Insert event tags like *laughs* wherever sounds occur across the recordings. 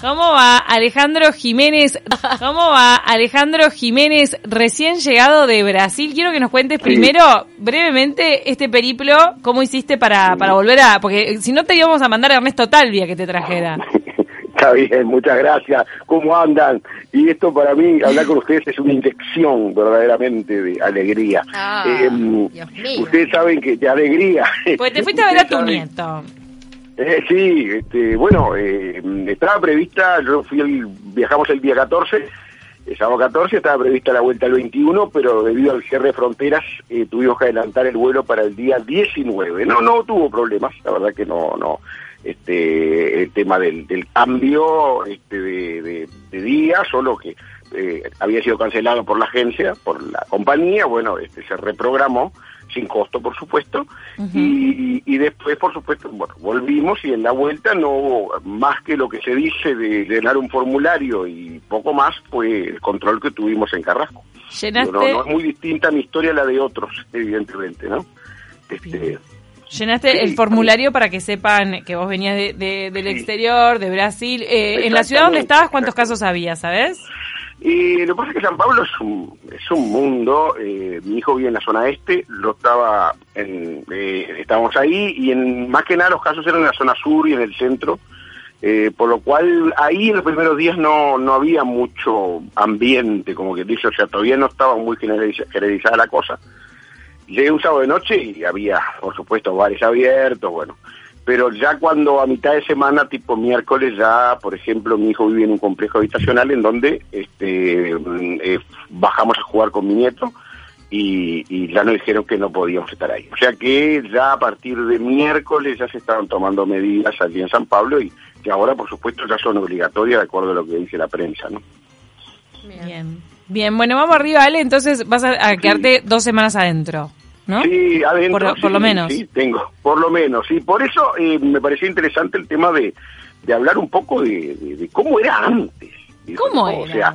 ¿Cómo va Alejandro Jiménez? ¿Cómo va Alejandro Jiménez, recién llegado de Brasil? Quiero que nos cuentes primero, brevemente, este periplo, cómo hiciste para, para volver a... Porque si no te íbamos a mandar a Ernesto Talvia que te trajera. *laughs* Está bien, muchas gracias. ¿Cómo andan? Y esto para mí, hablar con ustedes es una inyección verdaderamente de alegría. Ah, Eh, Dios mío. ustedes saben que de alegría. Pues te *laughs* fuiste a ver a tu saben- nieto. Eh, sí, este, bueno, eh, estaba prevista, yo fui el, viajamos el día 14, el sábado 14, estaba prevista la vuelta el 21, pero debido al cierre de fronteras eh, tuvimos que adelantar el vuelo para el día 19. No, no tuvo problemas, la verdad que no, no, este, el tema del, cambio este, de día, solo que eh, había sido cancelado por la agencia, por la compañía, bueno, este, se reprogramó sin costo, por supuesto, y, y después, por supuesto, bueno, volvimos y en la vuelta no hubo más que lo que se dice de llenar un formulario y poco más fue el control que tuvimos en Carrasco. Llenaste, No, no es muy distinta mi historia a la de otros, evidentemente, ¿no? Este, llenaste Sí, el formulario para que sepan que vos venías de, de- del Sí. exterior, de Brasil. Eh, en la ciudad donde estabas, ¿cuántos casos había, sabes? Y lo que pasa es que San Pablo es un, es un mundo, eh, mi hijo vive en la zona este, lo estaba en, eh, estábamos ahí y en más que nada los casos eran en la zona sur y en el centro, eh, por lo cual ahí en los primeros días no, no había mucho ambiente, como que dice, o sea, todavía no estaba muy generaliza- generalizada la cosa. Llegué un sábado de noche y había, por supuesto, bares abiertos, bueno. Pero ya cuando a mitad de semana, tipo miércoles, ya, por ejemplo, mi hijo vive en un complejo habitacional en donde este, mm, eh, bajamos a jugar con mi nieto y, y ya nos dijeron que no podíamos estar ahí. O sea que ya a partir de miércoles ya se estaban tomando medidas allí en San Pablo y que ahora, por supuesto, ya son obligatorias de acuerdo a lo que dice la prensa, ¿no? Bien. Bien, bueno, vamos arriba, Ale. Entonces vas a, a quedarte dos semanas adentro, ¿no? Sí, adentro. Por- por sí, lo menos. Sí, tengo, por lo menos. Y por eso eh, me pareció interesante el tema de, de hablar un poco de, de- de cómo era antes. ¿Cómo O era? sea,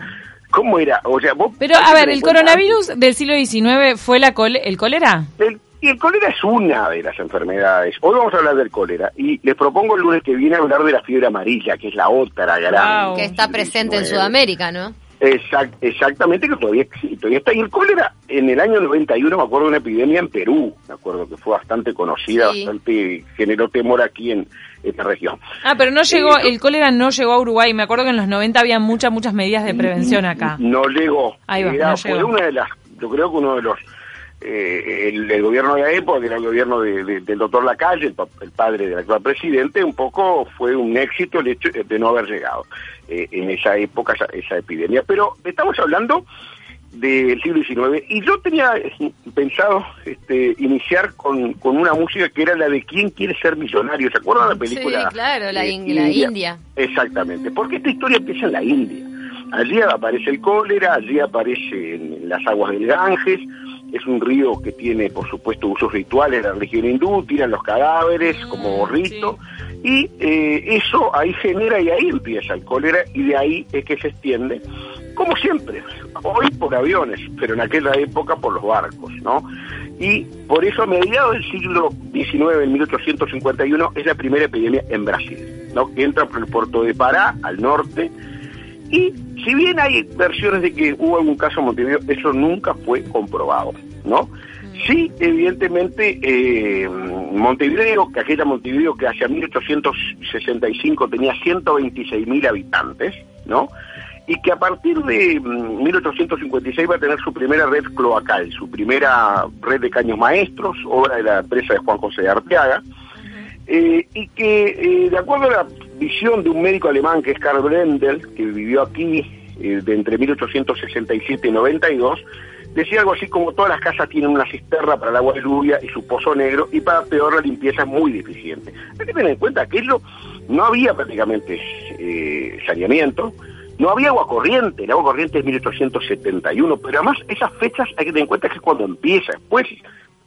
¿cómo era? O sea, vos Pero, a ver, ¿el coronavirus del siglo XIX fue la cole- el cólera? El, y el cólera es una de las enfermedades. Hoy vamos a hablar del cólera y les propongo el lunes que viene hablar de la fiebre amarilla, que es la otra gran. Wow. Que está presente en 19. Sudamérica, ¿no? Exact- exactamente, que todavía existe, todavía está. Y el cólera, en el año 91, me acuerdo de una epidemia en Perú, me acuerdo que fue bastante conocida, Sí. bastante generó temor aquí en esta región. Ah, pero no llegó, Eh, el cólera no llegó a Uruguay. Me acuerdo que en los 90 había muchas, muchas medidas de prevención acá. No llegó. Ahí va, Era- no fue llegó. una de las, yo creo que uno de los, eh, el, el gobierno de la época, que era el gobierno de- de- del doctor Lacalle, el, el padre del actual presidente, un poco fue un éxito el hecho de no haber llegado eh, en esa época esa, esa epidemia. Pero estamos hablando del siglo XIX y yo tenía pensado este, iniciar con, con una música que era la de ¿Quién quiere ser millonario? ¿Se acuerdan de la película? Sí, claro, la eh, in- la India. Exactamente, porque esta historia empieza en la India. Allí aparece el cólera, allí aparece en las aguas del Ganges, es un río que tiene, por supuesto, usos rituales de la religión hindú, tiran los cadáveres como rito, y eh, eso ahí genera y ahí empieza el cólera y de ahí es que se extiende, como siempre, hoy por aviones, pero en aquella época por los barcos, ¿no? Y por eso a mediados del siglo XIX, en 1851, es la primera epidemia en Brasil, ¿no? Que entra por el puerto de Pará, al norte, y si bien hay versiones de que hubo algún caso en Montevideo, eso nunca fue comprobado, ¿no? Sí, evidentemente, eh, Montevideo, que aquella Montevideo que hacia 1865 tenía 126 mil habitantes, ¿no? Y que a partir de mm, 1856 va a tener su primera red cloacal, su primera red de caños maestros, obra de la empresa de Juan José de Arteaga, eh, y que, eh, de acuerdo a la visión de un médico alemán que es Karl Brendel, que vivió aquí de entre 1867 y 92, decía algo así como todas las casas tienen una cisterna para el agua de lluvia y su pozo negro, y para peor la limpieza es muy deficiente. Hay que tener en cuenta que no había prácticamente eh, saneamiento, no había agua corriente, el agua corriente es 1871, pero además esas fechas hay que tener en cuenta que es cuando empieza, después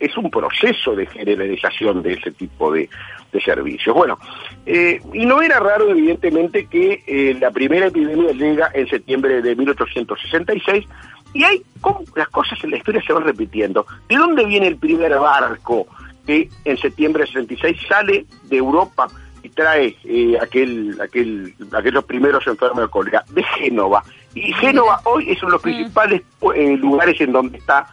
es un proceso de generalización de ese tipo de, de servicios. Bueno, eh, y no era raro, evidentemente, que eh, la primera epidemia llega en septiembre de 1866, y hay cómo las cosas en la historia se van repitiendo. ¿De dónde viene el primer barco que en septiembre de 66 sale de Europa y trae eh, aquel, aquel, aquellos primeros enfermos de cólera de Génova. Y Génova hoy es uno de los principales eh, lugares en donde está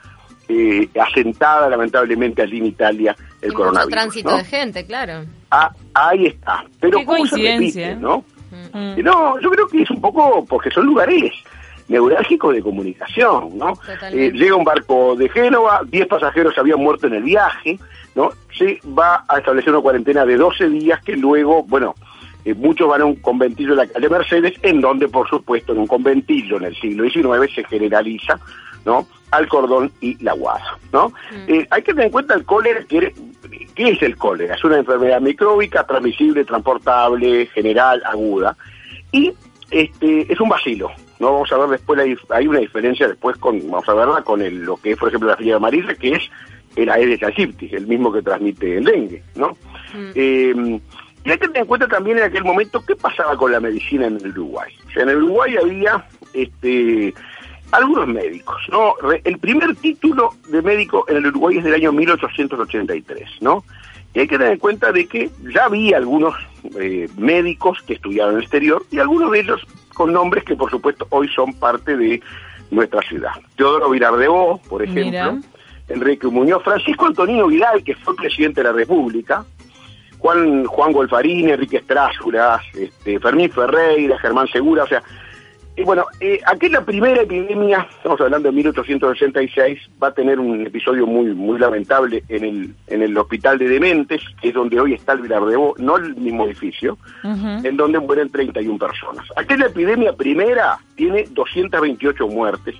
eh, asentada lamentablemente allí en Italia el Y mucho coronavirus. tránsito ¿no? de gente, claro. Ah, ahí está. Pero Qué ¿cómo se coincidencia, repite, ¿eh? no? Mm. No, yo creo que es un poco porque son lugares neurálgicos de comunicación, ¿no? Eh, llega un barco de Génova, 10 pasajeros habían muerto en el viaje, ¿no? Se va a establecer una cuarentena de 12 días que luego, bueno, eh, muchos van a un conventillo la calle Mercedes, en donde, por supuesto, en un conventillo en el siglo XIX se generaliza, ¿no? Al cordón y la guada, ¿no? Eh, hay que tener en cuenta el cólera, que, ¿qué es el cólera? Es una enfermedad micróbica, transmisible, transportable, general, aguda, y este es un vacilo. No vamos a ver después la dif- hay una diferencia después con vamos a verla con el, lo que es por ejemplo la fiebre amarilla que es el Aedes aegypti, el mismo que transmite el dengue, ¿no? Eh, y hay que tener en cuenta también en aquel momento qué pasaba con la medicina en el Uruguay. O sea, en el Uruguay había este algunos médicos, ¿no? Re- El primer título de médico en el Uruguay es del año 1883, ¿no? Y hay que tener en cuenta de que ya había algunos eh, médicos que estudiaban en el exterior y algunos de ellos con nombres que por supuesto hoy son parte de nuestra ciudad. Teodoro Virardeo, por ejemplo, Mira. Enrique Muñoz, Francisco Antonino Vidal, que fue presidente de la República, Juan Juan Golfarini, Enrique Estrásculas, este, Fermín Ferreira, Germán Segura, o sea, y bueno, eh, aquella primera epidemia, estamos hablando de 1866, va a tener un episodio muy muy lamentable en el en el hospital de dementes, que es donde hoy está el Vilardebo, no el mismo edificio, en donde mueren 31 personas. Aquella epidemia primera tiene 228 muertes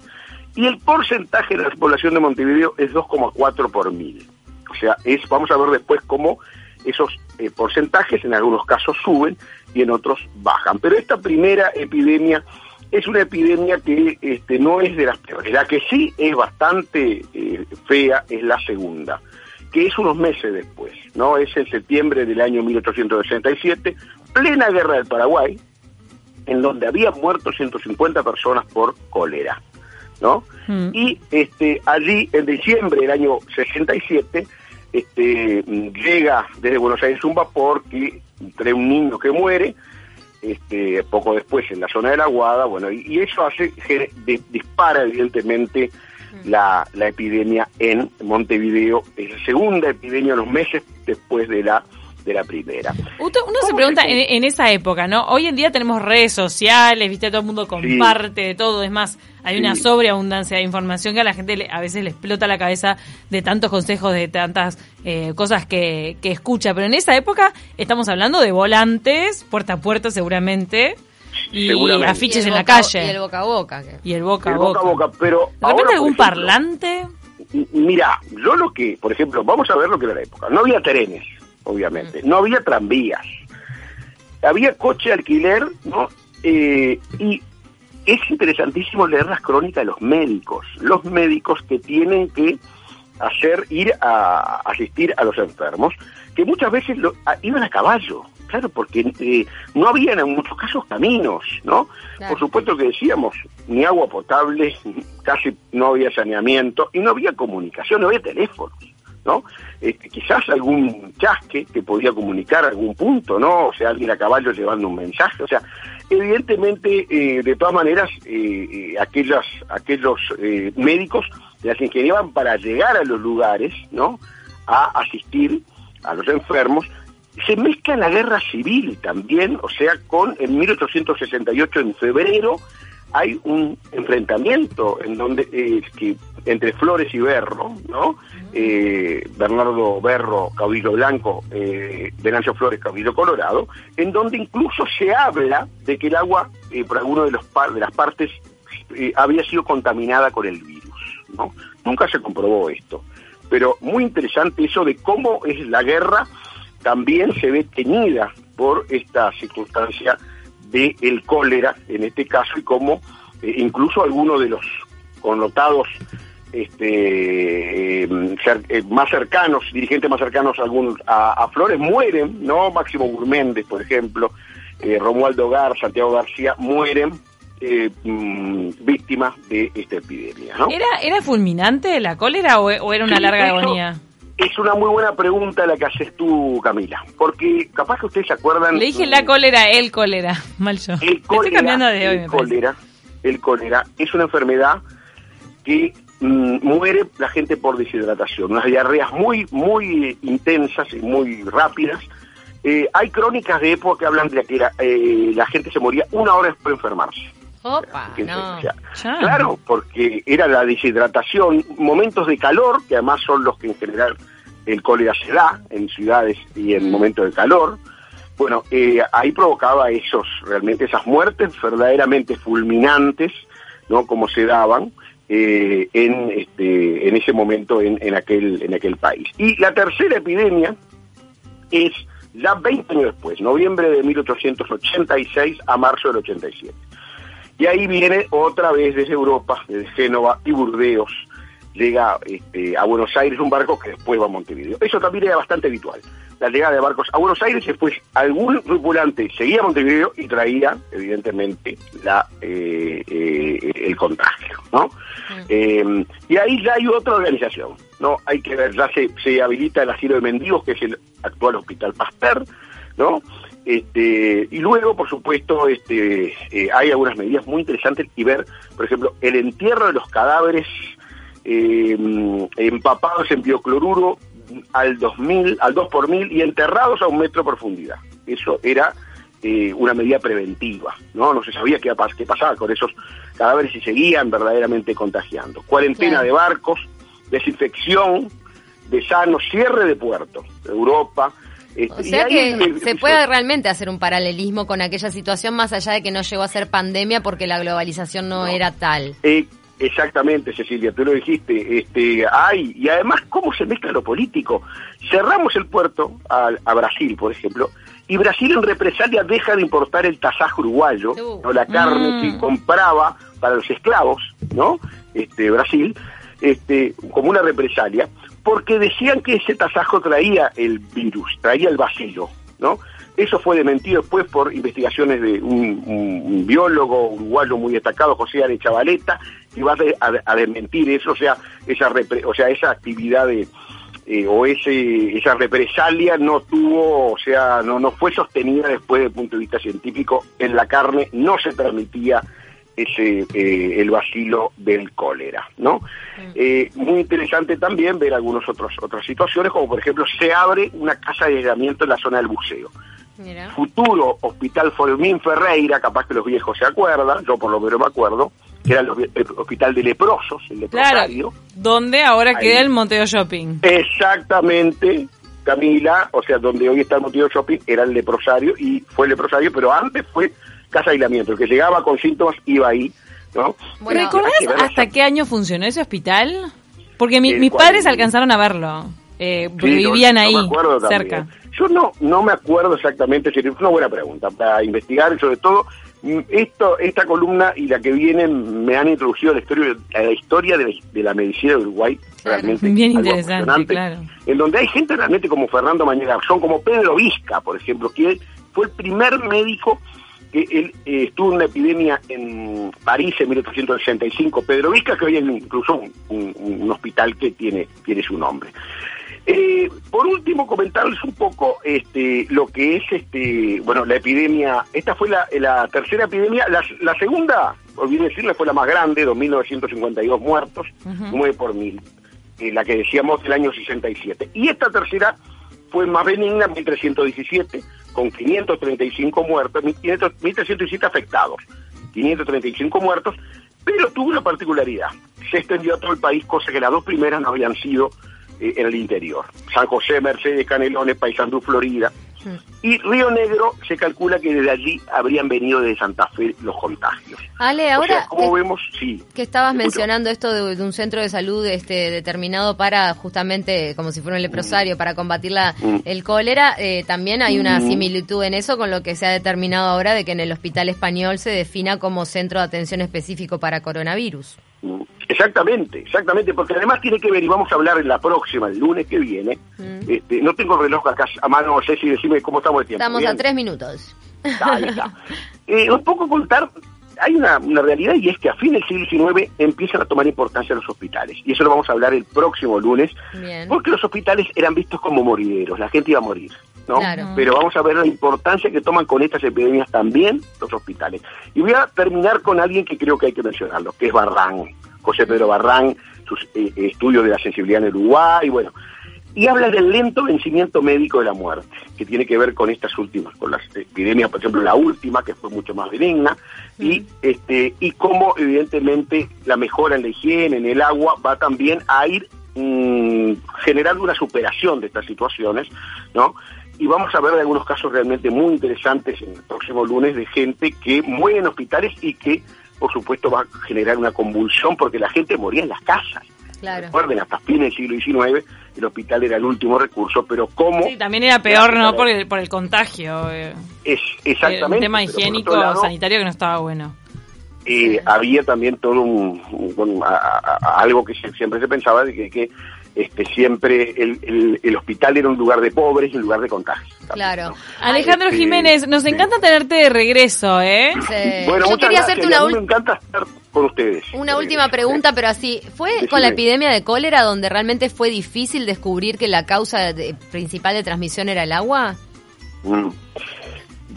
y el porcentaje de la población de Montevideo es 2,4 por mil. O sea, es vamos a ver después cómo esos eh, porcentajes en algunos casos suben y en otros bajan. Pero esta primera epidemia es una epidemia que este, no es de las peores. La que sí es bastante eh, fea es la segunda, que es unos meses después, ¿no? Es en septiembre del año 1867, plena guerra del Paraguay, en donde habían muerto 150 personas por cólera, ¿no? Mm. Y este allí en diciembre del año 67 este llega desde Buenos Aires un vapor que trae un niño que muere este poco después en la zona de la Guada, bueno, y, y eso hace que di- dispara evidentemente la, la epidemia en Montevideo, es la segunda epidemia unos meses después de la de la primera. Uno, uno se ¿Cómo pregunta se- en, en esa época, ¿no? Hoy en día tenemos redes sociales, ¿viste? Todo el mundo comparte de todo. Es más, hay una Sí. sobreabundancia de información que a la gente le- a veces le explota la cabeza de tantos consejos, de tantas eh, cosas que, que escucha. Pero en esa época estamos hablando de volantes, puerta a puerta seguramente, y Seguramente. afiches Y en la calle. Y el boca a boca. Y el boca a El boca. boca a boca, pero ¿De repente ahora, algún ejemplo, parlante? Mira, yo lo que, por ejemplo, vamos a ver lo que era la época. No había trenes, obviamente. No había tranvías. Había coche alquiler, ¿no? Eh, y es interesantísimo leer las crónicas de los médicos. Los médicos que tienen que hacer, ir a asistir a los enfermos, que muchas veces lo- a- iban a caballo. Claro, porque eh, no había en muchos casos caminos, ¿no? Claro. Por supuesto que decíamos, ni agua potable, casi no había saneamiento y no había comunicación, no había teléfonos, ¿no? Este, quizás algún chasque que podía comunicar algún punto, ¿no? O sea, alguien a caballo llevando un mensaje, o sea, evidentemente, eh, de todas maneras, eh, eh, aquellas, aquellos eh, médicos las ingeniaban para llegar a los lugares, ¿no? A asistir a los enfermos se mezcla la guerra civil también, o sea, con en 1868 en febrero hay un enfrentamiento en donde eh, que entre Flores y Berro, ¿no? Eh, Bernardo Berro, caudillo blanco, eh, Venancio Flores, caudillo colorado, en donde incluso se habla de que el agua eh, por alguno de los par- de las partes eh, había sido contaminada con el virus, ¿no? Nunca se comprobó esto, pero muy interesante eso de cómo es la guerra también se ve teñida por esta circunstancia de el cólera en este caso y cómo eh, incluso algunos de los connotados este eh, eh, más cercanos dirigentes más cercanos a, algún- a, a Flores mueren no Máximo Gurméndez por ejemplo eh, Romualdo Gar Santiago García mueren eh, mm, víctimas de esta epidemia ¿no? ¿Era, ¿Era fulminante la cólera o, o era una Sí, larga eso- agonía? Es una muy buena pregunta la que haces tú, Camila, porque capaz que ustedes se acuerdan... Le dije la cólera, el cólera, mal yo. El Estoy cólera, cambiando de hoy, el cólera, el cólera es una enfermedad que mm, muere la gente por deshidratación, unas diarreas muy, muy intensas y muy rápidas. Eh, hay crónicas de época que hablan de que la, eh, la gente se moría una hora después de enfermarse. Opa, Fíjense, no. o sea, Ya. Claro, porque era la deshidratación, momentos de calor, que además son los que en general el cólera se da en ciudades y en momentos de calor. Bueno, eh, ahí provocaba esos, realmente esas muertes verdaderamente fulminantes, ¿no? Como se daban eh, en este, en ese momento en, en aquel en aquel país. Y la tercera epidemia es ya 20 años después, noviembre de 1886 a marzo del 87. Y ahí viene otra vez desde Europa, desde Génova y Burdeos, llega este, a Buenos Aires un barco que después va a Montevideo. Eso también era bastante habitual, la llegada de barcos a Buenos Aires, después algún tripulante seguía a Montevideo y traía, evidentemente, la eh, eh, el contagio, ¿no? Eh, y ahí ya hay otra organización, ¿no? Hay que ver, ya se, se habilita el asilo de mendigos, que es el actual Hospital Pasteur, ¿no? Este, y luego, por supuesto, este, eh, hay algunas medidas muy interesantes y ver, por ejemplo, el entierro de los cadáveres eh, empapados en biocloruro al 2000, al 2 por mil y enterrados a un metro de profundidad. Eso era eh, una medida preventiva, ¿no? No se sabía qué, qué pasaba con esos cadáveres y seguían verdaderamente contagiando. Cuarentena Claro. de barcos, desinfección de sanos, cierre de puertos, Europa. Este, O sea que se puede realmente hacer un paralelismo con aquella situación más allá de que no llegó a ser pandemia porque la globalización no, No. era tal. Eh, exactamente, Cecilia, tú lo dijiste. Este, hay, y además, ¿cómo se mezcla lo político? Cerramos el puerto a, a Brasil, por ejemplo, y Brasil en represalia deja de importar el tasajo uruguayo, Uh. ¿no? la carne Mm. que compraba para los esclavos, ¿no? Este, Brasil, este, como una represalia, porque decían que ese tasajo traía el virus, traía el vacío, ¿no? Eso fue dementido después por investigaciones de un, biólogo uruguayo muy destacado, José Ale Chavaleta, que va a, de- a- a desmentir eso, o sea, esa repre- o sea, esa actividad de eh, o ese esa represalia no tuvo, o sea, no no fue sostenida después desde el punto de vista científico. En la carne no se permitía ese eh, el vacilo del cólera, ¿no? Eh, muy interesante también ver algunas otros otras situaciones, como por ejemplo se abre una casa de aislamiento en la zona del buceo Mira. futuro Hospital Formín Ferreira, capaz que los viejos se acuerdan, yo por lo menos me acuerdo, que era el, hospi- el hospital de leprosos, el Claro, leprosario. donde ahora Ahí. queda el Monteo Shopping. Exactamente, Camila, o sea, donde hoy está el Motivo Shopping era el leprosario y fue el leprosario, pero antes fue casa de aislamiento. El que llegaba con síntomas iba ahí, ¿no? Bueno, ¿Recordás hasta esa- qué año funcionó ese hospital? Porque mi- Eh, mis padres alcanzaron a verlo, eh, Sí, vivían ahí, me acuerdo también. cerca. Yo no no me acuerdo exactamente, es una buena pregunta para investigar y sobre todo mm, esto esta columna y la que viene me han introducido a la historia, a la historia de, la- de la medicina de Uruguay Claro. realmente Bien interesante, claro. en donde hay gente realmente como Fernando Mañana son como Pedro Vizca, por ejemplo, que fue el primer médico que él eh, estuvo en una epidemia en París en 1865, Pedro Vizca, que hoy hay incluso un, un- un hospital que tiene, tiene su nombre. Eh, por último, comentarles un poco este, lo que es este, bueno, la epidemia. Esta fue la, la tercera epidemia. La, la segunda, olvidé decirle, fue la más grande, 2.952 muertos, Ujú. 9 por mil, eh, la que decíamos del año 67. Y esta tercera fue más benigna, 1.317, con 535 muertos, 1.500 1.317 afectados, 535 muertos, pero tuvo una particularidad. Se extendió a todo el país, cosa que las dos primeras no habían sido eh, en el interior. San José, Mercedes, Canelones, Paysandú, Florida. Y Río Negro se calcula que desde allí habrían venido de Santa Fe los contagios. Ale, o ahora sea, como que, vemos, sí. que estabas mencionando esto de, de un centro de salud este, determinado para justamente, como si fuera un leprosario, para combatir la, Mm. el cólera, eh, también hay una Mm. similitud en eso con lo que se ha determinado ahora de que en el hospital español se defina como centro de atención específico para coronavirus. Exactamente, exactamente, porque además tiene que ver, y vamos a hablar en la próxima, el lunes que viene. Mm. Este, no tengo el reloj acá a mano, Ceci, decime cómo estamos de tiempo. Estamos ¿bien? a tres minutos. Ahí está. *laughs* Eh, un poco contar hay una, una, realidad y es que a fin del siglo XIX empiezan a tomar importancia los hospitales. Y eso lo vamos a hablar el próximo lunes, porque los hospitales eran vistos como morideros, la gente iba a morir. ¿no? Pero vamos a ver la importancia que toman con estas epidemias también los hospitales. Y voy a terminar con alguien que creo que hay que mencionarlo, que es Barrán, José Pedro Barrán, sus eh, estudios de la sensibilidad en Uruguay, bueno, y habla del lento vencimiento médico de la muerte, que tiene que ver con estas últimas, con las epidemias, por ejemplo, la última, que fue mucho más benigna, y este y cómo evidentemente la mejora en la higiene, en el agua, va también a ir mm, generando una superación de estas situaciones, ¿no? Y vamos a ver de algunos casos realmente muy interesantes en el próximo lunes de gente que muere en hospitales y que, por supuesto, va a generar una convulsión porque la gente moría en las casas. Recuerden, hasta fines del siglo XIX el hospital era el último recurso, pero ¿cómo? Sí, también era peor, ¿no? Por el, por el contagio. Eh. Es, exactamente. Un tema higiénico, sanitario que no estaba bueno. Eh, había también todo un, algo que siempre se pensaba de que, que este, siempre el, el, hospital era un lugar de pobres y un lugar de contagio. Claro. Alejandro este, Jiménez, nos encanta tenerte de regreso, ¿eh? Bueno, Yo quería hacerte una última... Con ustedes. Una última pregunta, pero así, ¿fue con la epidemia de cólera donde realmente fue difícil descubrir que la causa principal de transmisión era el agua? Mm.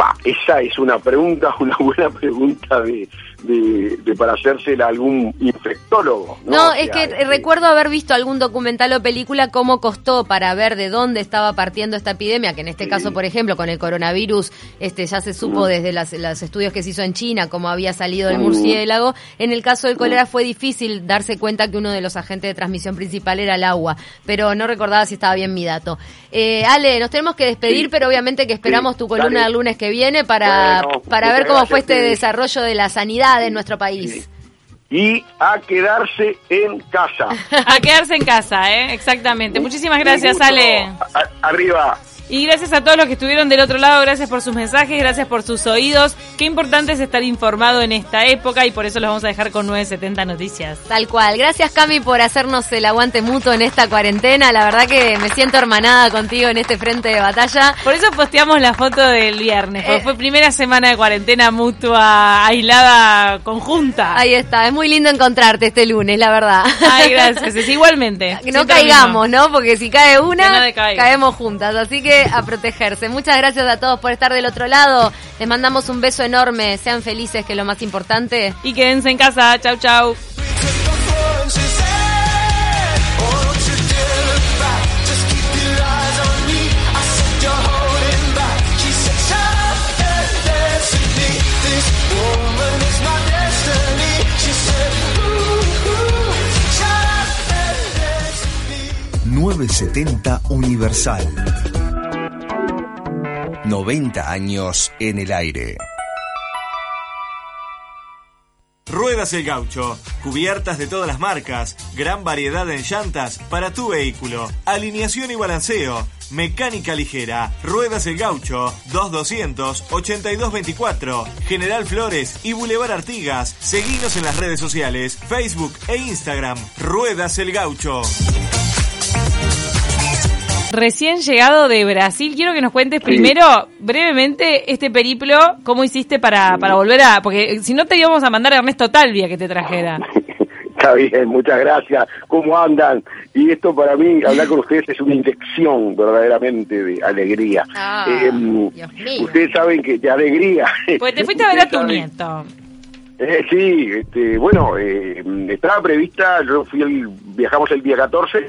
Va, esa es una pregunta, *laughs* una buena pregunta de de, para hacérsela algún infectólogo. No, es que este, recuerdo haber visto algún documental o película cómo costó para ver de dónde estaba partiendo esta epidemia, que en este caso, por ejemplo, con el coronavirus, este ya se supo desde las, los estudios que se hizo en China cómo había salido el murciélago. En el caso del cólera fue difícil darse cuenta que uno de los agentes de transmisión principal era el agua, pero no recordaba si estaba bien mi dato. Eh, Ale, nos tenemos que despedir, pero obviamente que esperamos tu columna el lunes que viene para, para ver cómo fue este desarrollo de la sanidad de nuestro país. Y a quedarse en casa. *laughs* a quedarse en casa, ¿eh? Exactamente. Muchísimas gracias, Ale. arriba. Y gracias a todos los que estuvieron del otro lado, gracias por sus mensajes, gracias por sus oídos. Qué importante es estar informado en esta época y por eso los vamos a dejar con 970 Noticias. Tal cual. Gracias Cami por hacernos el aguante mutuo en esta cuarentena. La verdad que me siento hermanada contigo en este frente de batalla. Por eso posteamos la foto del viernes, porque eh. fue primera semana de cuarentena mutua, aislada, conjunta. Ahí está, es muy lindo encontrarte este lunes, la verdad. Ay, gracias. *laughs* Es igualmente. No caigamos, ¿no? Porque si cae una, caemos juntas. Así que a protegerse. Muchas gracias a todos por estar del otro lado. Les mandamos un beso enorme. Sean felices, que es lo más importante. Y quédense en casa. Chau, chau. ...970 Universal. 90 años en el aire. Ruedas El Gaucho, cubiertas de todas las marcas, gran variedad en llantas para tu vehículo, alineación y balanceo, mecánica ligera, Ruedas El Gaucho, 2200 8224, General Flores y Boulevard Artigas. Seguinos en las redes sociales, Facebook e Instagram, Ruedas El Gaucho. Recién llegado de Brasil, quiero que nos cuentes primero, brevemente, este periplo, cómo hiciste para, para volver a... Porque si no te íbamos a mandar a Ernesto Talvia que te trajera. *laughs* Está bien, muchas gracias. ¿Cómo andan? Y esto para mí, hablar con ustedes es una inyección verdaderamente de alegría. Ah, em, ustedes saben que de alegría. Pues te *laughs* fuiste a ver a tu nieto. Eh, sí, este, bueno, eh, estaba prevista, yo fui el, viajamos el día 14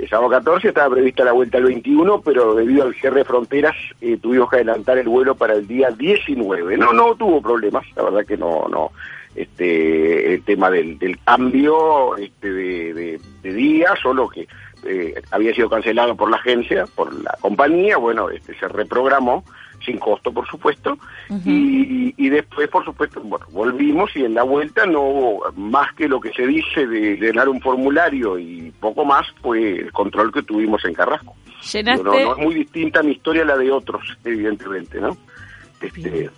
el sábado 14 estaba prevista la vuelta el 21, pero debido al cierre de fronteras eh, tuvimos que adelantar el vuelo para el día 19. No, no tuvo problemas, la verdad que no, no. Este, el tema del, cambio este, de, día, solo que eh, había sido cancelado por la agencia, por la compañía, bueno, este, se reprogramó sin costo, por supuesto, y, después, por supuesto, bueno, volvimos y en la vuelta no hubo más que lo que se dice de llenar un formulario y poco más, fue el control que tuvimos en Carrasco. ¿Llenaste? No, es muy distinta mi historia a la de otros, evidentemente, ¿no? Este,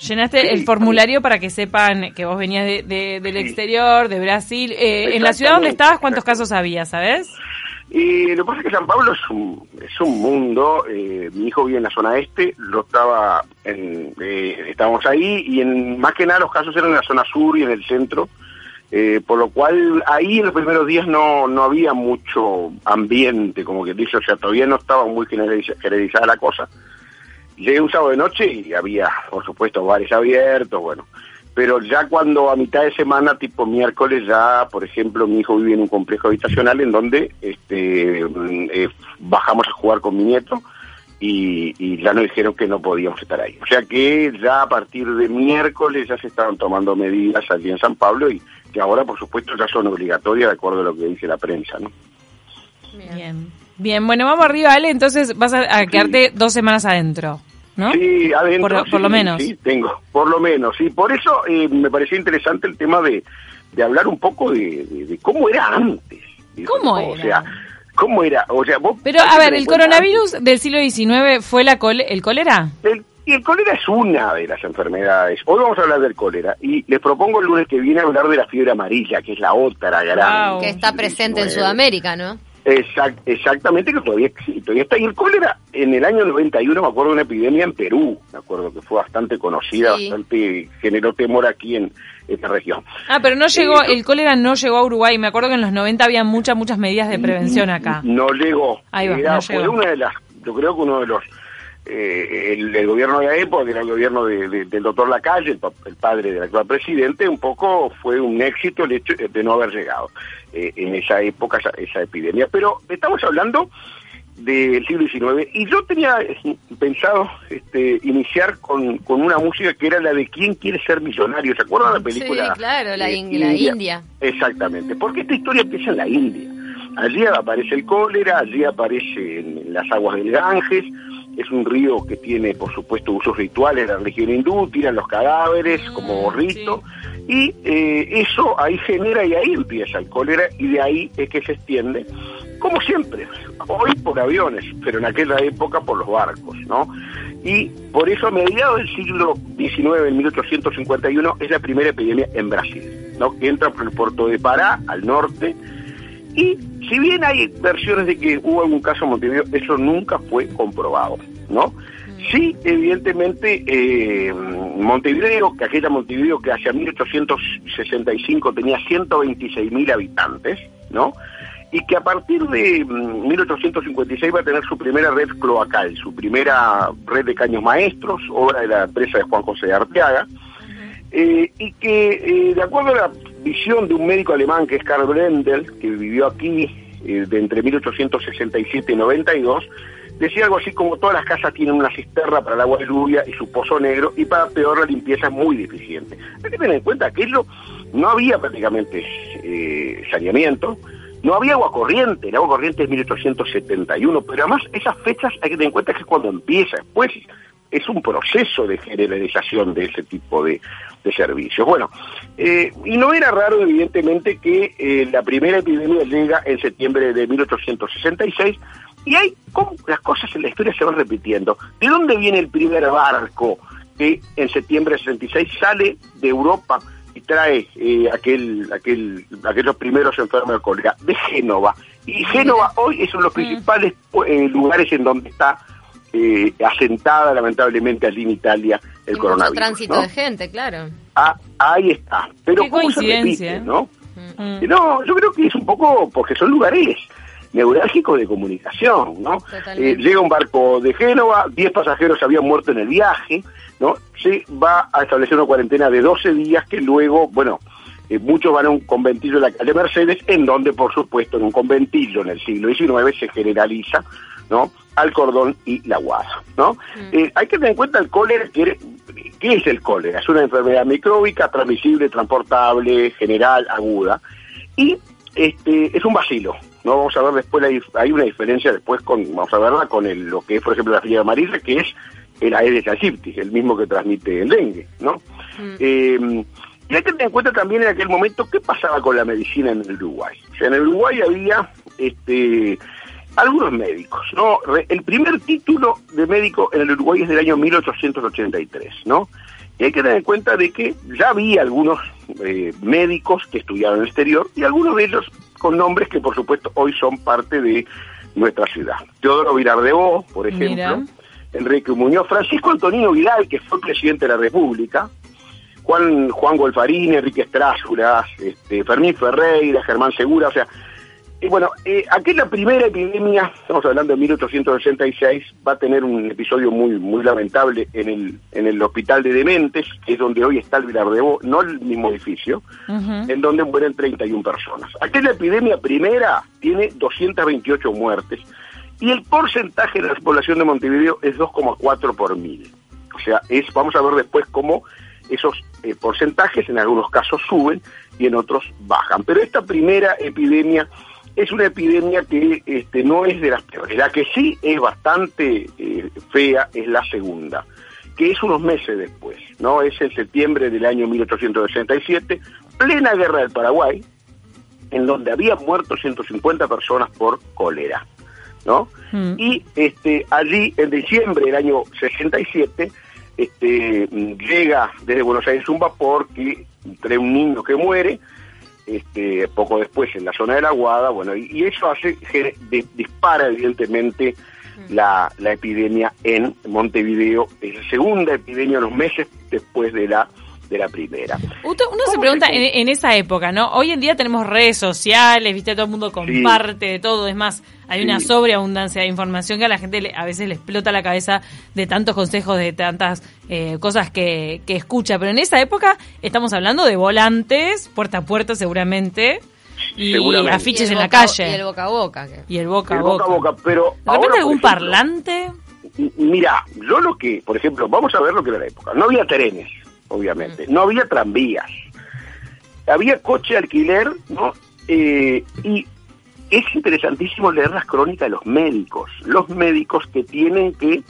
¿Llenaste el formulario para que sepan que vos venías de, del exterior, de Brasil? Eh, ¿En la ciudad donde estabas cuántos casos había, sabes? Y lo que pasa es que San Pablo es un, es un mundo, eh, mi hijo vive en la zona este, lo estaba en, eh, estábamos ahí y en más que nada los casos eran en la zona sur y en el centro, eh, por lo cual ahí en los primeros días no, no había mucho ambiente, como que dice, o sea, todavía no estaba muy generalizada la cosa. Llegué un sábado de noche y había, por supuesto, bares abiertos, bueno, pero ya cuando a mitad de semana, tipo miércoles, ya, por ejemplo, mi hijo vive en un complejo habitacional en donde este, mm, eh, bajamos a jugar con mi nieto y, ya nos dijeron que no podíamos estar ahí. O sea que ya a partir de miércoles ya se estaban tomando medidas allí en San Pablo y que ahora, por supuesto, ya son obligatorias de acuerdo a lo que dice la prensa, ¿no? Bien. Bien, bueno, vamos arriba, Ale, entonces vas a, quedarte dos semanas adentro. ¿No? Sí, adentro. Por, lo menos. Sí, tengo, por lo menos, sí. Por eso eh, me pareció interesante el tema de, de hablar un poco de, cómo era antes. ¿Cómo era? O sea, ¿cómo era? O sea, Pero, a ver, ¿el coronavirus del siglo XIX fue la el cólera? El, y el cólera es una de las enfermedades. Hoy vamos a hablar del cólera y les propongo el lunes que viene hablar de la fiebre amarilla, que es la otra gran. Que está presente en Sudamérica, ¿no? Exactamente, que todavía existe. Y está. Y el cólera, en el año 91, me acuerdo de una epidemia en Perú, me acuerdo que fue bastante conocida, bastante generó temor aquí en esta región. Ah, pero no llegó, el cólera no llegó a Uruguay. Me acuerdo que en los 90 había muchas, muchas medidas de prevención acá. No llegó. Ahí va, Fue una de las, yo creo que uno de los eh, el, gobierno de la época, que era el gobierno del doctor Lacalle, el, el, padre del actual presidente, un poco fue un éxito el hecho de no haber llegado eh, en esa época esa, epidemia. Pero estamos hablando del siglo XIX y yo tenía pensado este, iniciar con, con una música que era la de ¿Quién quiere ser millonario? ¿Se acuerdan de la película? Sí, claro, la, India. Exactamente, porque esta historia empieza en la India. Allí aparece el cólera, allí aparece en las aguas del Ganges, es un río que tiene, por supuesto, usos rituales de la religión hindú, tiran los cadáveres mm, como rito, y eh, eso ahí genera y ahí empieza el cólera y de ahí es que se extiende, como siempre, hoy por aviones, pero en aquella época por los barcos, ¿no? Y por eso a mediados del siglo XIX, en 1851, es la primera epidemia en Brasil, ¿no? Que entra por el puerto de Pará, al norte, y si bien hay versiones de que hubo algún caso en Montevideo, eso nunca fue comprobado, ¿no? Sí, evidentemente, eh, Montevideo, que aquella Montevideo que hacia 1865 tenía 126 mil habitantes, ¿no? Y que a partir de 1856 mm, va a tener su primera red cloacal, su primera red de caños maestros, obra de la empresa de Juan José de Arteaga, eh, y que, eh, de acuerdo a la visión de un médico alemán que es Karl Brendel, que vivió aquí eh, de entre 1867 y 92, decía algo así como todas las casas tienen una cisterna para el agua de lluvia y su pozo negro y para peor la limpieza es muy deficiente. Hay que tener en cuenta que eso no había prácticamente eh, saneamiento, no había agua corriente, el agua corriente es 1871, pero además esas fechas hay que tener en cuenta que es cuando empieza, después es un proceso de generalización de ese tipo de, servicios. Bueno, eh, y no era raro, evidentemente, que eh, la primera epidemia llega en septiembre de 1866 y hay como las cosas en la historia se van repitiendo. ¿De dónde viene el primer barco que en septiembre de 66 sale de Europa y trae eh, aquel, aquel, aquellos primeros enfermos de cólera? De Génova. Y Génova hoy es uno de los principales lugares en donde está eh, asentada lamentablemente allí en Italia el coronavirus. tránsito de gente, claro. Ah, ahí está. Pero Qué coincidencia, ¿eh? ¿no? Mm. No, yo creo que es un poco porque son lugares neurálgicos de comunicación, ¿no? Eh, llega un barco de Génova, 10 pasajeros habían muerto en el viaje, ¿no? Se va a establecer una cuarentena de 12 días que luego, bueno, eh, muchos van a un conventillo en la calle Mercedes, en donde, por supuesto, en un conventillo en el siglo XIX se generaliza ¿no? al cordón y la guasa, ¿no? Mm. Eh, hay que tener en cuenta el cólera, que, ¿qué es el cólera? Es una enfermedad micróbica, transmisible, transportable, general, aguda, y este es un vacilo, ¿no? Vamos a ver después, hay una diferencia después con, vamos a verla con el, lo que es, por ejemplo, la fiebre amarilla, que es el Aedes aegypti, el mismo que transmite el dengue, ¿no? Mm. Eh, y hay que tener en cuenta también en aquel momento qué pasaba con la medicina en el Uruguay. O sea, en el Uruguay había este algunos médicos, ¿no? El primer título de médico en el Uruguay es del año 1883, ¿no? Y hay que tener en cuenta de que ya había algunos eh, médicos que estudiaban en el exterior y algunos de ellos con nombres que por supuesto hoy son parte de nuestra ciudad. Teodoro Vilardebó, por ejemplo, Mira. Enrique Muñoz, Francisco Antonino Vidal, que fue presidente de la República, Juan, Juan Golfarini, Enrique Estrázulas, este, Fermín Ferreira, Germán Segura, o sea, y bueno, eh, aquella primera epidemia, estamos hablando de 1866, va a tener un episodio muy muy lamentable en el en el hospital de Dementes, que es donde hoy está el Vilardebó, no el mismo edificio, en donde mueren 31 personas. Aquella epidemia primera tiene 228 muertes y el porcentaje de la población de Montevideo es 2,4 por mil. O sea, es vamos a ver después cómo esos eh, porcentajes en algunos casos suben y en otros bajan. Pero esta primera epidemia es una epidemia que este, no es de las peores. La que sí es bastante eh, fea es la segunda, que es unos meses después, ¿no? Es en septiembre del año 1867, plena guerra del Paraguay, en donde había muerto 150 personas por cólera, ¿no? Mm. Y este allí en diciembre del año 67 este llega desde Buenos Aires un vapor que trae un niño que muere este poco después en la zona de la Guada, bueno, y, y eso hace dispara evidentemente la, la epidemia en Montevideo, es la segunda epidemia unos meses después de la de la primera. Uno, uno se ¿Cómo pregunta se- en, en esa época, ¿no? Hoy en día tenemos redes sociales, ¿viste? Todo el mundo comparte de todo. Es más, hay una sobreabundancia de información que a la gente le- a veces le explota la cabeza de tantos consejos, de tantas eh, cosas que, que escucha. Pero en esa época estamos hablando de volantes, puerta a puerta seguramente, y afiches Y en la calle. Y el boca a boca. Y el boca a El boca. boca a boca, pero ¿De repente ahora, por algún ejemplo, parlante? Mira, yo lo que, por ejemplo, vamos a ver lo que era la época. No había trenes, obviamente. No había tranvías. Había coche de alquiler, ¿no? Eh, y es interesantísimo leer las crónicas de los médicos. Los médicos que tienen que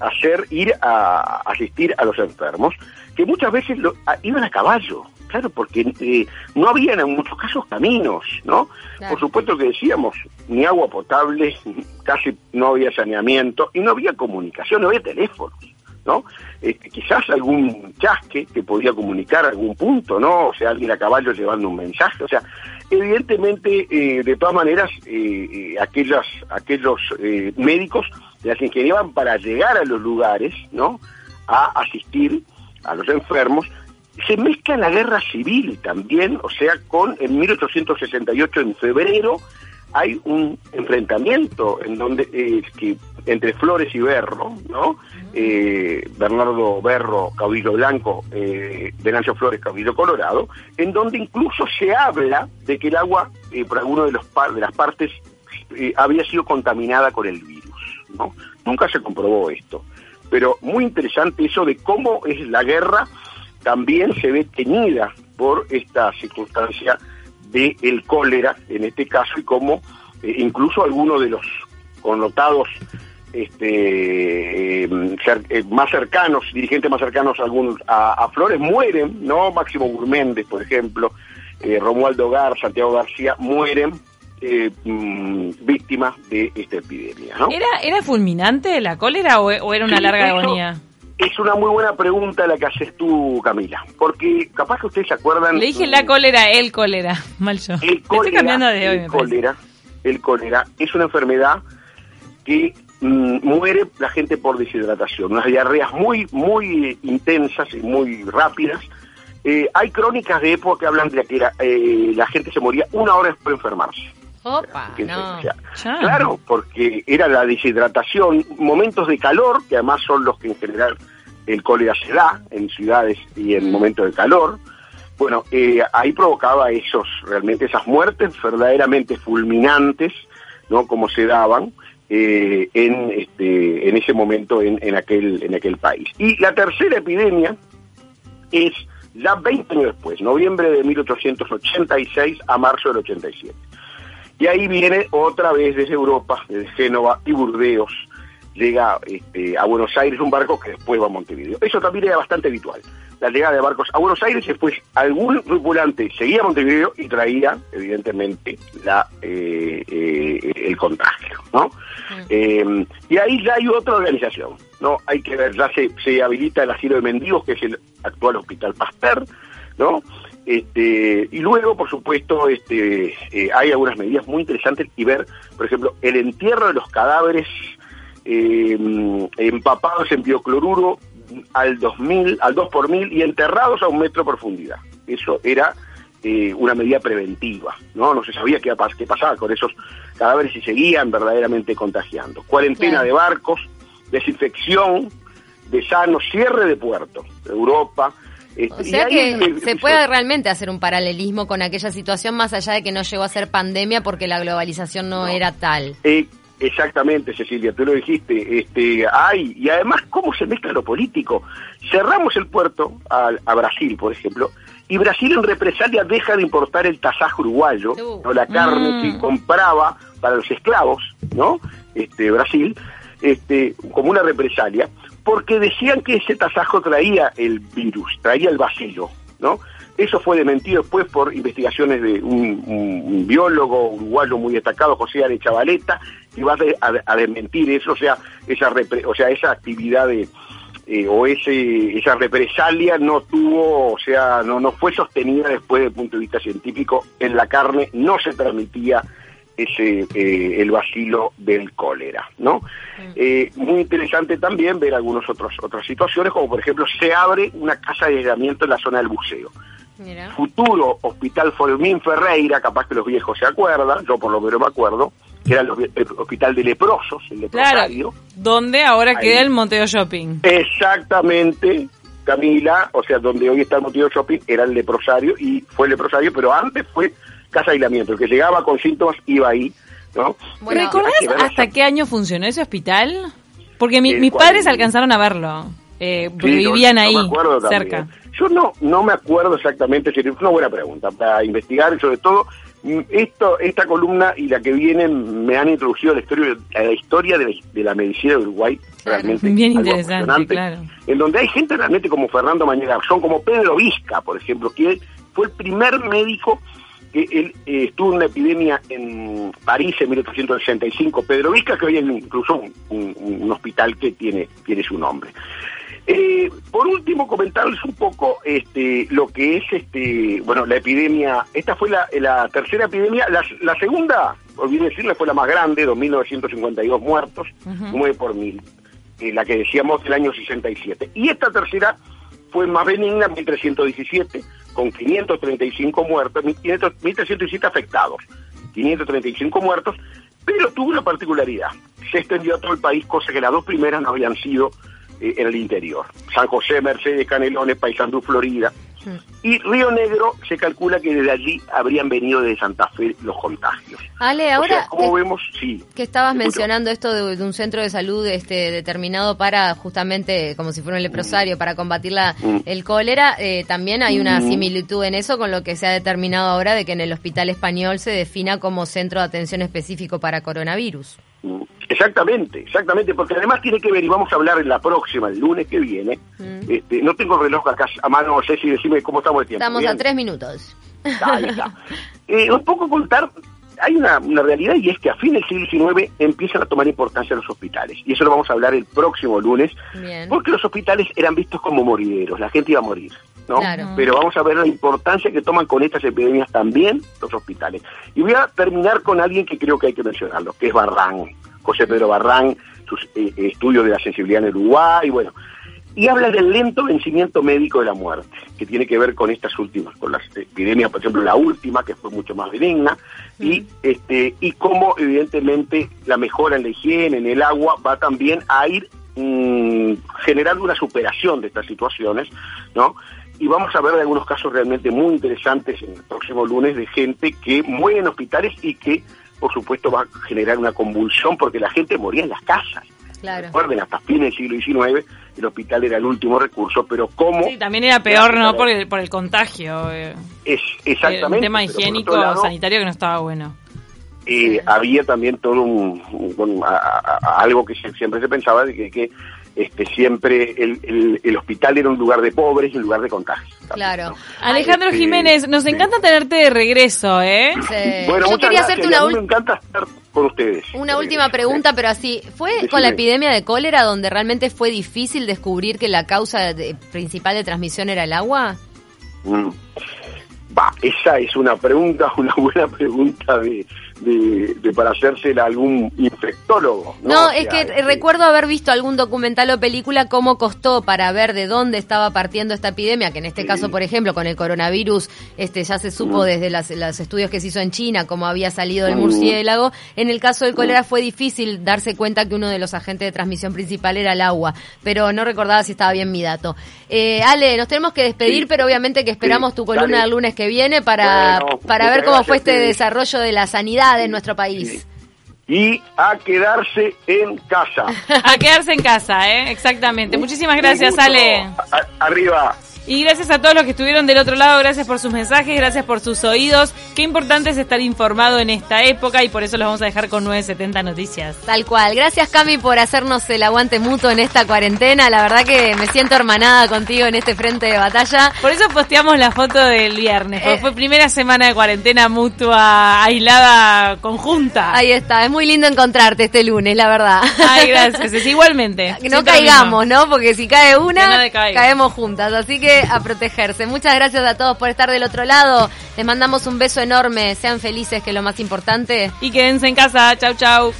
hacer, ir a asistir a los enfermos, que muchas veces lo- a- iban a caballo. Claro, porque eh, no había en muchos casos caminos, ¿no? Claro. Por supuesto que decíamos, ni agua potable, *laughs* casi no había saneamiento y no había comunicación, no había teléfonos, ¿no? Este, quizás algún chasque que podía comunicar algún punto, ¿no? O sea, alguien a caballo llevando un mensaje, o sea, evidentemente, eh, de todas maneras, eh, eh, aquellos eh, médicos las ingeniaban para llegar a los lugares, ¿no? A asistir a los enfermos se mezcla la guerra civil también, o sea, con en 1868 en febrero hay un enfrentamiento en donde eh, que entre Flores y Berro, ¿no? Eh, Bernardo Berro, caudillo blanco, eh, Venancio Flores, caudillo colorado, en donde incluso se habla de que el agua eh, por alguno de los par- de las partes eh, había sido contaminada con el virus, ¿no? Nunca se comprobó esto, pero muy interesante eso de cómo es la guerra también se ve teñida por esta circunstancia del el cólera, en este caso, y cómo eh, incluso algunos de los connotados este, eh, cer- eh, más cercanos, dirigentes más cercanos a, algún- a, a Flores, mueren, ¿no? Máximo Gurméndez, por ejemplo, eh, Romualdo Gar, Santiago García, mueren eh, mm, víctimas de esta epidemia, ¿no? ¿Era, ¿Era fulminante la cólera o, o era una Sí, larga eso agonía? Es una muy buena pregunta la que haces tú, Camila, porque capaz que ustedes se acuerdan... Le dije la cólera, el cólera. Mal yo. El Le estoy cólera, cambiando de hoy, el me cólera, el cólera es una enfermedad que mm, muere la gente por deshidratación, unas diarreas muy, muy eh, intensas y muy rápidas. Eh, hay crónicas de época que hablan de que la, eh, la gente se moría una hora después de enfermarse. Opa, no. Claro, porque era la deshidratación, momentos de calor, que además son los que en general el cólera se da en ciudades y en momentos de calor. Bueno, eh, ahí provocaba esos, realmente esas muertes verdaderamente fulminantes, ¿no? Como se daban eh, en este, en ese momento en, en aquel, en aquel país. Y la tercera epidemia es ya 20 años después, noviembre de 1886 a marzo del 87. Y ahí viene otra vez desde Europa, desde Génova y Burdeos, llega este, a Buenos Aires un barco que después va a Montevideo. Eso también era bastante habitual, la llegada de barcos a Buenos Aires y después algún tripulante seguía a Montevideo y traía, evidentemente, la eh, eh, el contagio, ¿no? Eh, y ahí ya hay otra organización, ¿no? Hay que ver, ya se, se habilita el asilo de mendigos, que es el actual Hospital Pasteur, ¿no? Este, y luego, por supuesto, este, eh, hay algunas medidas muy interesantes y ver, por ejemplo, el entierro de los cadáveres eh, empapados en biocloruro al 2000, al 2 por mil y enterrados a un metro de profundidad. Eso era eh, una medida preventiva, ¿no? No se sabía qué, qué pasaba con esos cadáveres y seguían verdaderamente contagiando. Cuarentena de barcos, desinfección de sanos, cierre de puertos, Europa. Este, O sea que el- se puede realmente hacer un paralelismo con aquella situación más allá de que no llegó a ser pandemia porque la globalización no, No. era tal. Eh, exactamente, Cecilia, tú lo dijiste. Este, hay, y además, ¿cómo se mezcla lo político? Cerramos el puerto a, a Brasil, por ejemplo, y Brasil en represalia deja de importar el tasajo uruguayo, Uh. ¿no? la carne Mm. que compraba para los esclavos, ¿no? Este, Brasil, este, como una represalia, porque decían que ese tasajo traía el virus, traía el vacío, ¿no? Eso fue desmentido después por investigaciones de un, biólogo uruguayo muy destacado, José Are Chavaleta, que va a, a- a desmentir eso, o sea, esa repre- o sea, esa actividad de eh, o ese esa represalia no tuvo, o sea, no no fue sostenida después desde el punto de vista científico. En la carne no se permitía ese eh, el vacilo del cólera, ¿no? Eh, muy interesante también ver algunos otros otras situaciones, como por ejemplo se abre una casa de aislamiento en la zona del buceo Mira. futuro Hospital Formín Ferreira, capaz que los viejos se acuerdan, yo por lo menos me acuerdo, que era el, hospi- el Hospital de Leprosos, el Claro, leprosario. donde ahora Ahí. queda el Monteo Shopping. Exactamente, Camila, o sea, donde hoy está el Motivo Shopping era el leprosario y fue el leprosario, pero antes fue casa de aislamiento. El que llegaba con síntomas iba ahí, ¿no? Bueno, ¿Recordás ver las- hasta qué año funcionó ese hospital? Porque mi- El mis padres alcanzaron a verlo. Eh, porque Sí, yo- vivían ahí, cerca. Yo no, no me acuerdo exactamente, es una buena pregunta para investigar y sobre todo mm, esto, esta columna y la que viene me han introducido a la historia, a la historia de, la, de la medicina de Uruguay Claro. realmente Bien interesante, claro. en donde hay gente realmente como Fernando Mañana Garzón, como Pedro Vizca, por ejemplo, que fue el primer médico que él eh, estuvo en una epidemia en París en 1865. Pedro Vizca, que hoy hay incluso un, un- un hospital que tiene, tiene su nombre. Eh, por último, comentarles un poco este, lo que es este, bueno, la epidemia. Esta fue la, la tercera epidemia. La, la segunda, olvidé decirle, fue la más grande, 2.952 muertos, 9 por mil. eh, la que decíamos del año 67. Y esta tercera fue más benigna, 1.317, con 535 muertos, 1.500 1.317 afectados, 535 muertos, pero tuvo una particularidad. Se extendió a todo el país, cosa que las dos primeras no habían sido eh, en el interior. San José, Mercedes, Canelones, Paysandú, Florida. Y Río Negro se calcula que desde allí habrían venido de Santa Fe los contagios. Ale, o sea, ahora como que, vemos, sí. que estabas Escucho. mencionando esto de, de un centro de salud este, determinado para justamente, como si fuera un leprosario, para combatir la, Mm. el cólera, eh, también hay una Mm. similitud en eso con lo que se ha determinado ahora de que en el hospital español se defina como centro de atención específico para coronavirus. Exactamente, exactamente, porque además tiene que ver, y vamos a hablar en la próxima, el lunes que viene, Mm. este, no tengo reloj acá a mano, Ceci, decime cómo estamos de tiempo. Estamos ¿bien? a tres minutos. Ahí está. *laughs* Eh, un poco contar, hay una, una realidad y es que a fin del siglo XIX empiezan a tomar importancia los hospitales, y eso lo vamos a hablar el próximo lunes, Bien. porque los hospitales eran vistos como morideros, la gente iba a morir. ¿no? Claro. Pero vamos a ver la importancia que toman con estas epidemias también los hospitales. Y voy a terminar con alguien que creo que hay que mencionarlo, que es Barrán, José Pedro Barrán, sus eh, estudios de la sensibilidad en Uruguay, bueno. Y habla del lento vencimiento médico de la muerte, que tiene que ver con estas últimas, con las epidemias, por ejemplo, la última, que fue mucho más benigna, y este y cómo evidentemente la mejora en la higiene, en el agua, va también a ir mm, generando una superación de estas situaciones, ¿no? Y vamos a ver de algunos casos realmente muy interesantes en el próximo lunes de gente que muere en hospitales y que, por supuesto, va a generar una convulsión porque la gente moría en las casas. Claro. Recuerden, hasta fines del siglo XIX el hospital era el último recurso, pero cómo Sí, también era peor, ¿no? Por el, por el contagio. eh. es exactamente un tema higiénico, lado, sanitario que no estaba bueno. eh, había también todo un, un- a- a- a- algo que siempre se pensaba de que, que, este siempre el, el- el hospital era un lugar de pobres y un lugar de contagio. también, Claro. ¿no? Alejandro Este, Jiménez, nos sí. encanta tenerte de regreso, ¿eh? Sí. Bueno, Yo muchas quería gracias, hacerte una a mí ul- me encanta estar con ustedes. Una última pregunta, pero así, ¿fue Decime. con la epidemia de cólera donde realmente fue difícil descubrir que la causa de- principal de transmisión era el agua? Mm. Va, esa es una pregunta, *laughs* una buena pregunta de, de, de para hacérsela algún infectólogo. No, No, O es que este, recuerdo haber visto algún documental o película cómo costó para ver de dónde estaba partiendo esta epidemia, que en este Sí. caso, por ejemplo, con el coronavirus, este ya se supo Mm. desde las- los estudios que se hizo en China cómo había salido el Mm. murciélago. En el caso del cólera fue difícil darse cuenta que uno de los agentes de transmisión principal era el agua, pero no recordaba si estaba bien mi dato. Eh, Ale, nos tenemos que despedir, Sí. pero obviamente que esperamos Sí, tu columna el lunes que viene para, Bueno, para ver cómo fue este desarrollo de la sanidad en nuestro país. Y a quedarse en casa. *laughs* A quedarse en casa, ¿eh? Exactamente. Muchísimas gracias. Ale. A- arriba. Y gracias a todos los que estuvieron del otro lado, gracias por sus mensajes, gracias por sus oídos. Qué importante es estar informado en esta época y por eso los vamos a dejar con 970 Noticias. Tal cual. Gracias, Cami, por hacernos el aguante mutuo en esta cuarentena. La verdad que me siento hermanada contigo en este frente de batalla. Por eso posteamos la foto del viernes, porque Eh. fue primera semana de cuarentena mutua, aislada, conjunta. Ahí está. Es muy lindo encontrarte este lunes, la verdad. Ay, *laughs* gracias. Es igualmente. No Siento caigamos. ¿no? Porque si cae una, no caemos juntas. Así que a protegerse. Muchas gracias a todos por estar del otro lado. Les mandamos un beso enorme. Sean felices, que es lo más importante. Y quédense en casa. Chau, chau.